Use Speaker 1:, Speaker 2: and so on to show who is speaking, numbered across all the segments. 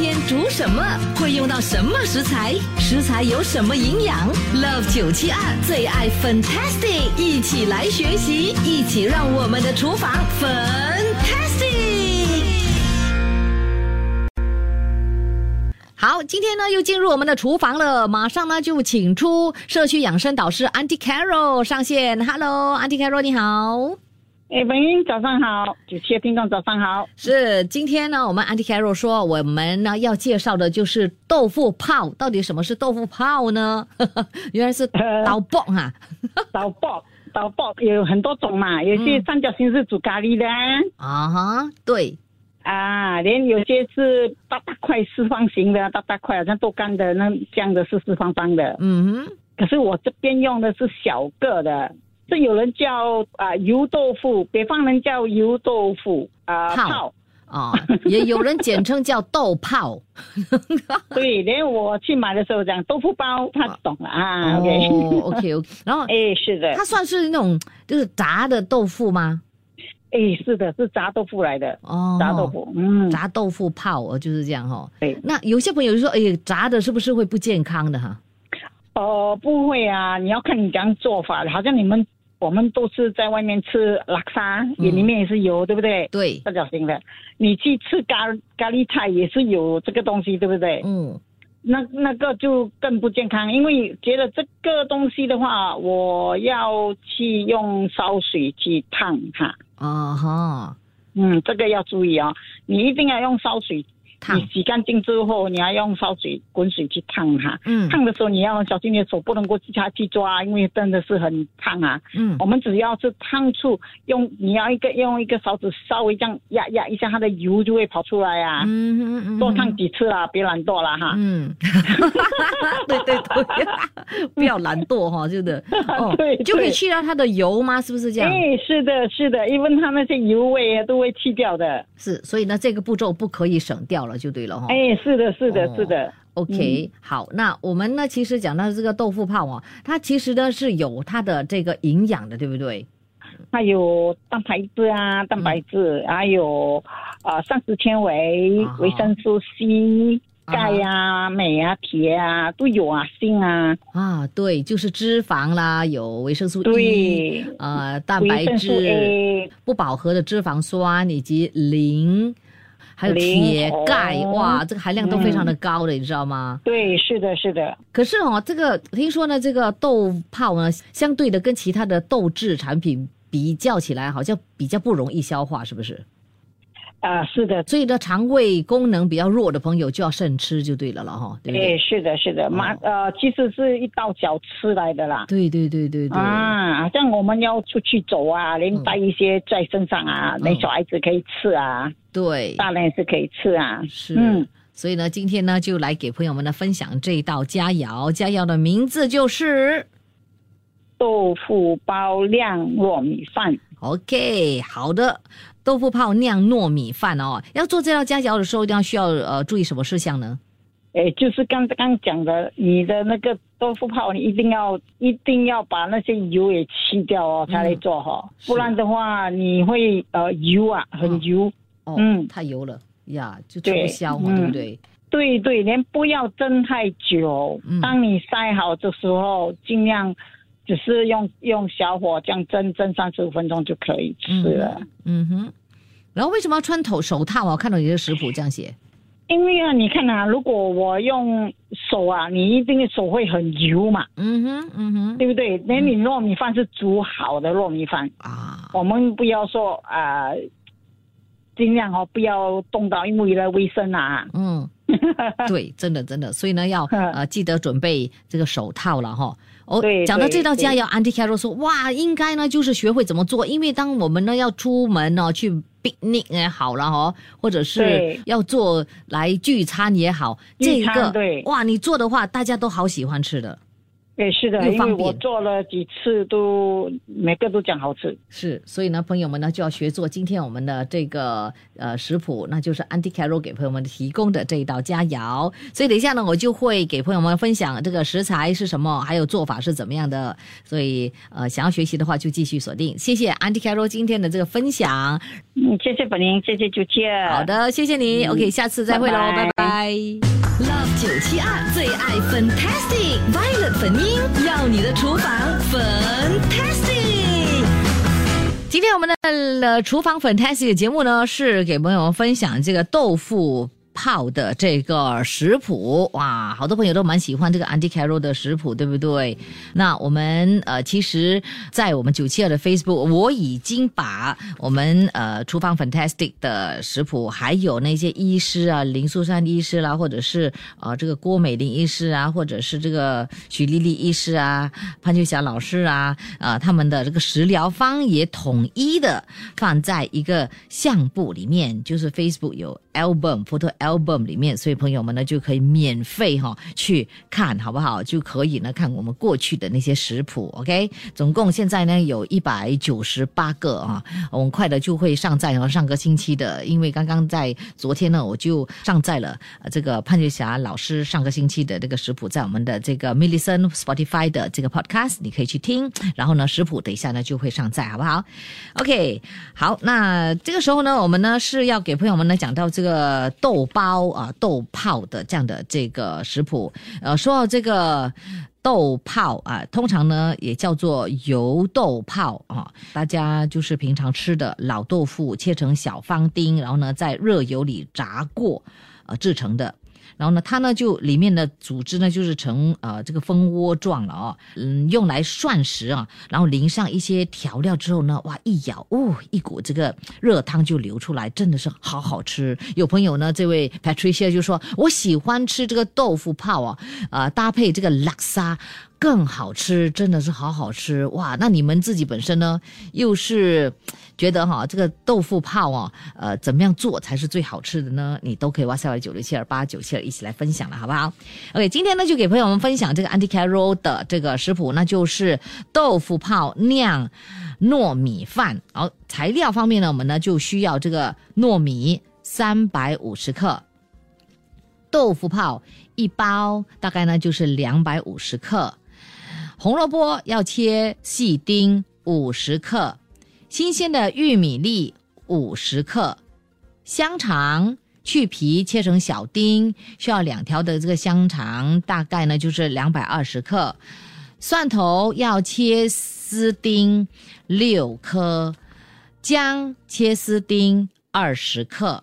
Speaker 1: 天煮什么？会用到什么食材？食材有什么营养？Love 九七二最爱 Fantastic，一起来学习，一起让我们的厨房 Fantastic。好，今天呢又进入我们的厨房了，马上呢就请出社区养生导师 Auntie Carol 上线。Hello，Auntie Carol 你好。
Speaker 2: 哎，文英早上好，九七的听众早上好。
Speaker 1: 是，今天呢，我们 Auntie Carol 说，我们呢要介绍的就是豆腐泡。到底什么是豆腐泡呢？原来是刀爆哈，
Speaker 2: 刀爆，刀爆有很多种嘛，有些三角形是煮咖喱的
Speaker 1: 啊哈，对
Speaker 2: 啊，连有些是大大块四方形的，大大块好像豆干的那这样的是四方方的。
Speaker 1: 嗯哼，
Speaker 2: 可是我这边用的是小个的。这有人叫啊油豆腐，北方人叫油豆腐啊泡
Speaker 1: 啊，也有人简称叫豆泡。
Speaker 2: 对，连我去买的时候讲豆腐包，他懂了啊。
Speaker 1: 哦，OK OK，然后
Speaker 2: 哎是的，
Speaker 1: 它算是那种就是炸的豆腐吗？
Speaker 2: 哎，是的，是炸豆腐来的
Speaker 1: 哦，
Speaker 2: 炸豆腐，嗯，
Speaker 1: 炸豆腐泡哦，就是这样哈、哦。
Speaker 2: 对，
Speaker 1: 那有些朋友就说，哎，炸的是不是会不健康的哈？
Speaker 2: 哦，不会啊，你要看你怎样做法，好像你们。我们都是在外面吃拉沙，也里面也是油，对不对？
Speaker 1: 对，
Speaker 2: 三角形的。你去吃咖咖喱菜也是有这个东西，对不对？
Speaker 1: 嗯。
Speaker 2: 那那个就更不健康，因为觉得这个东西的话，我要去用烧水去烫它。
Speaker 1: 啊哈。
Speaker 2: 嗯，这个要注意哦，你一定要用烧水。
Speaker 1: 烫
Speaker 2: 你洗干净之后，你要用烧水、滚水去烫它。
Speaker 1: 嗯，
Speaker 2: 烫的时候你要小心，你的手不能够去下去抓，因为真的是很烫啊。
Speaker 1: 嗯，
Speaker 2: 我们只要是烫处用，你要一个用一个勺子稍微这样压压一下，它的油就会跑出来啊。
Speaker 1: 嗯嗯嗯，
Speaker 2: 多烫几次啊，别懒惰了哈。
Speaker 1: 嗯，对 对对，不要懒惰哈，真的。哦，
Speaker 2: 对，
Speaker 1: 就可以去掉它的油吗？是不是这样？
Speaker 2: 哎，是的，是的，因为它那些油味都会去掉的。
Speaker 1: 是，所以呢，这个步骤不可以省掉了，就对了哈。
Speaker 2: 哎，是的，是的，
Speaker 1: 哦
Speaker 2: 是的。
Speaker 1: OK，、嗯、好，那我们呢，其实讲到这个豆腐泡啊，它其实呢是有它的这个营养的，对不对？
Speaker 2: 它有蛋白质啊，蛋白质，嗯、还有啊膳食纤维、
Speaker 1: 啊、
Speaker 2: 维生素 C。钙啊、镁啊、铁啊都有啊，锌啊
Speaker 1: 啊，对，就是脂肪啦，有维生素 E，
Speaker 2: 对，
Speaker 1: 呃，蛋白质、不饱和的脂肪酸以及磷，还有铁、钙，哇，这个含量都非常的高的，嗯、你知道吗？
Speaker 2: 对，是的，是的。
Speaker 1: 可是哦，这个听说呢，这个豆泡呢，相对的跟其他的豆制产品比较起来，好像比较不容易消化，是不是？
Speaker 2: 啊，是的，
Speaker 1: 所以呢，肠胃功能比较弱的朋友就要慎吃就对了了哈，对不对？
Speaker 2: 哎，是的，是的，马、哦、呃，其实是一道小吃来的啦。
Speaker 1: 对对对对对。
Speaker 2: 啊，像我们要出去走啊，连带一些在身上啊，那、嗯、小孩子可以吃啊，
Speaker 1: 对，
Speaker 2: 大人也是可以吃啊。
Speaker 1: 是，嗯，所以呢，今天呢就来给朋友们呢分享这道佳肴，佳肴的名字就是
Speaker 2: 豆腐包酿糯米饭。
Speaker 1: OK，好的。豆腐泡酿糯米饭哦，要做这道佳肴的时候，一定要需要呃注意什么事项呢？
Speaker 2: 哎，就是刚刚讲的，你的那个豆腐泡，你一定要一定要把那些油也去掉哦，才来做哈、哦，嗯、不然的话你会呃油啊，很油，
Speaker 1: 哦、嗯，太油了呀，就吃不消嘛，对,、不对？
Speaker 2: 对对，连不要蒸太久，嗯、当你晒好的时候，尽量。只是用用小火这样蒸蒸三十五分钟就可以吃了。
Speaker 1: 嗯,嗯哼，然后为什么要穿头手套啊？我看到你的食谱这样写。
Speaker 2: 因为啊，你看啊，如果我用手啊，你一定手会很油嘛。
Speaker 1: 嗯哼，嗯哼，
Speaker 2: 对不对？那你糯米饭是煮好的糯米饭
Speaker 1: 啊，
Speaker 2: 我们不要说啊，尽量哦不要动到，因为为了卫生啊。
Speaker 1: 嗯。对，真的真的，所以呢，要 呃记得准备这个手套了哈。哦，讲到这道
Speaker 2: 对
Speaker 1: 佳肴，Auntie Carol 说，哇，应该呢就是学会怎么做，因为当我们呢要出门哦去 picnic 也好了哦，或者是要做来聚餐也好，这
Speaker 2: 一
Speaker 1: 个
Speaker 2: 对。
Speaker 1: 哇，你做的话，大家都好喜欢吃的。
Speaker 2: 对，是的，因为我做了几次都每个都讲好吃。
Speaker 1: 是，所以呢，朋友们呢就要学做今天我们的这个呃食谱，那就是 Auntie Carol 给朋友们提供的这一道佳肴。所以等一下呢，我就会给朋友们分享这个食材是什么，还有做法是怎么样的。所以呃，想要学习的话就继续锁定。谢谢 Auntie Carol 今天的这个分享。
Speaker 2: 嗯，谢谢本宁，谢谢朱倩。
Speaker 1: 好，的，谢谢你。OK，下次再会喽，拜
Speaker 2: 拜拜
Speaker 1: 拜
Speaker 3: Love 九七二最爱 Fantastic Violet 粉音，要你的厨房 Fantastic。
Speaker 1: 今天我们的了厨房 Fantastic 节目呢，是给朋友们分享这个豆腐。泡的这个食谱哇，好多朋友都蛮喜欢这个 Auntie Carol 的食谱，对不对？那我们呃，其实，在我们九七二的 Facebook，我已经把我们呃厨房 Fantastic 的食谱，还有那些医师啊，林素珊医师啦，或者是呃这个郭美玲医师啊，或者是这个许丽丽医师啊，潘秋霞老师啊，啊、他们的这个食疗方也统一的放在一个相簿里面，就是 Facebook 有 album photo album 里面，所以朋友们呢就可以免费哈、去看好不好？就可以呢看我们过去的那些食谱，OK？总共现在呢有一百九十八个啊，我们快的就会上载，然后上个星期的，因为刚刚在昨天呢我就上载了这个潘月霞老师上个星期的这个食谱，在我们的这个 Millison Spotify 的这个 podcast 你可以去听，然后呢食谱等一下呢就会上载，好不好？OK，好，那这个时候呢我们呢是要给朋友们呢讲到这这个豆包啊豆泡的这样的这个食谱，呃说到这个。豆泡啊，通常呢也叫做油豆泡啊，大家就是平常吃的老豆腐切成小方丁，然后呢在热油里炸过，呃制成的。然后呢，它呢就里面的组织呢就是成呃这个蜂窝状了哦，嗯，用来涮食啊，然后淋上一些调料之后呢，哇，一咬哦，一股这个热汤就流出来，真的是好好吃。有朋友呢，这位 Patricia 就说，我喜欢吃这个豆腐泡啊，呃，搭配这个拉沙。更好吃，真的是好好吃哇！那你们自己本身呢，又是觉得哈这个豆腐泡啊，呃，怎么样做才是最好吃的呢？你都可以哇塞九六七二八九七二一起来分享了，好不好？OK，今天呢就给朋友们分享这个 anti caro 的这个食谱，那就是豆腐泡酿糯米饭。好，材料方面呢，我们呢就需要这个糯米三百五十克，豆腐泡一包，大概呢就是两百五十克。红萝卜要切细丁五十克，新鲜的玉米粒五十克，香肠去皮切成小丁，需要两条的这个香肠，大概呢就是两百二十克。蒜头要切丝丁六颗，姜切丝丁二十克，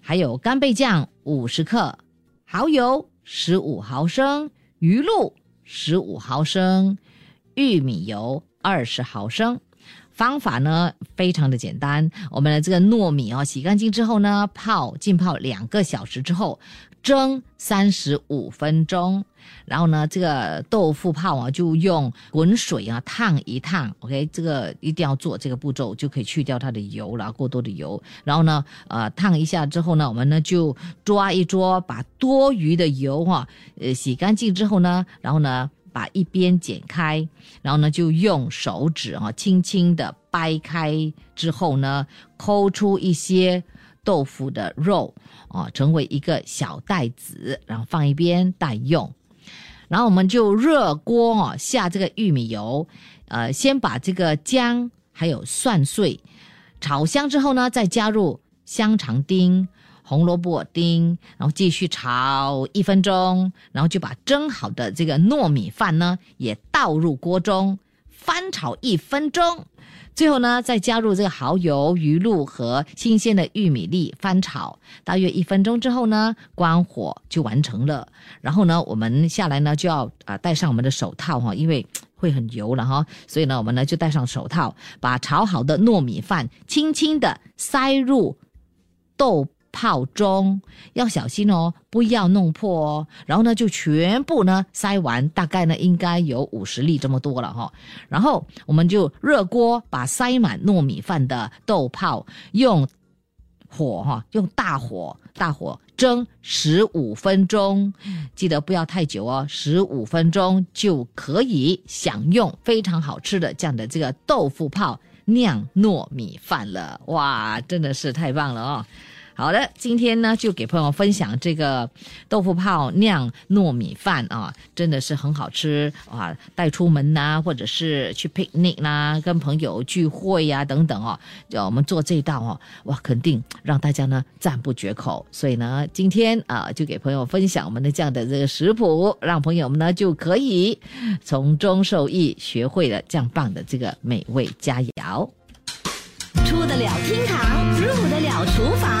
Speaker 1: 还有干贝酱五十克，蚝油十五毫升，鱼露十五毫升，玉米油二十毫升。方法呢非常的简单，我们的这个糯米哦，洗干净之后呢，泡浸泡两个小时之后，蒸三十五分钟。然后呢，这个豆腐泡啊，就用滚水啊烫一烫，OK，这个一定要做这个步骤，就可以去掉它的油了，过多的油。然后呢，呃，烫一下之后呢，我们呢就抓一抓，把多余的油哈、呃，洗干净之后呢，然后呢。把一边剪开，然后呢，就用手指啊，轻轻的掰开之后呢，抠出一些豆腐的肉啊，成为一个小袋子，然后放一边待用。然后我们就热锅哦，下这个玉米油，呃，先把这个姜还有蒜碎炒香之后呢，再加入香肠丁、红萝卜丁，然后继续炒一分钟，然后就把蒸好的这个糯米饭呢也倒入锅中，翻炒一分钟。最后呢，再加入这个蚝油、鱼露和新鲜的玉米粒翻炒，大约一分钟之后呢，关火就完成了。然后呢，我们下来呢就要啊、戴上我们的手套哈，因为会很油了哈，所以呢，我们呢就戴上手套，把炒好的糯米饭轻轻的塞入豆泡中，要小心哦，不要弄破哦。然后呢，就全部呢塞完，大概呢应该有五十粒这么多了哈。然后我们就热锅把塞满糯米饭的豆泡用火哈，用大火大火蒸十五分钟，记得不要太久哦，十五分钟就可以享用非常好吃的这样的这个豆腐泡酿糯米饭了。哇，真的是太棒了哦！好的，今天呢就给朋友分享这个豆腐泡酿糯米饭啊，真的是很好吃啊！带出门呐、或者是去 picnic 啦、跟朋友聚会呀、等等哦，叫我们做这道哦，哇，肯定让大家呢赞不绝口。所以呢，今天啊就给朋友分享我们的这样的这个食谱，让朋友们呢就可以从中受益，学会了这样棒的这个美味佳肴。
Speaker 3: 出得了厅堂，入得了厨房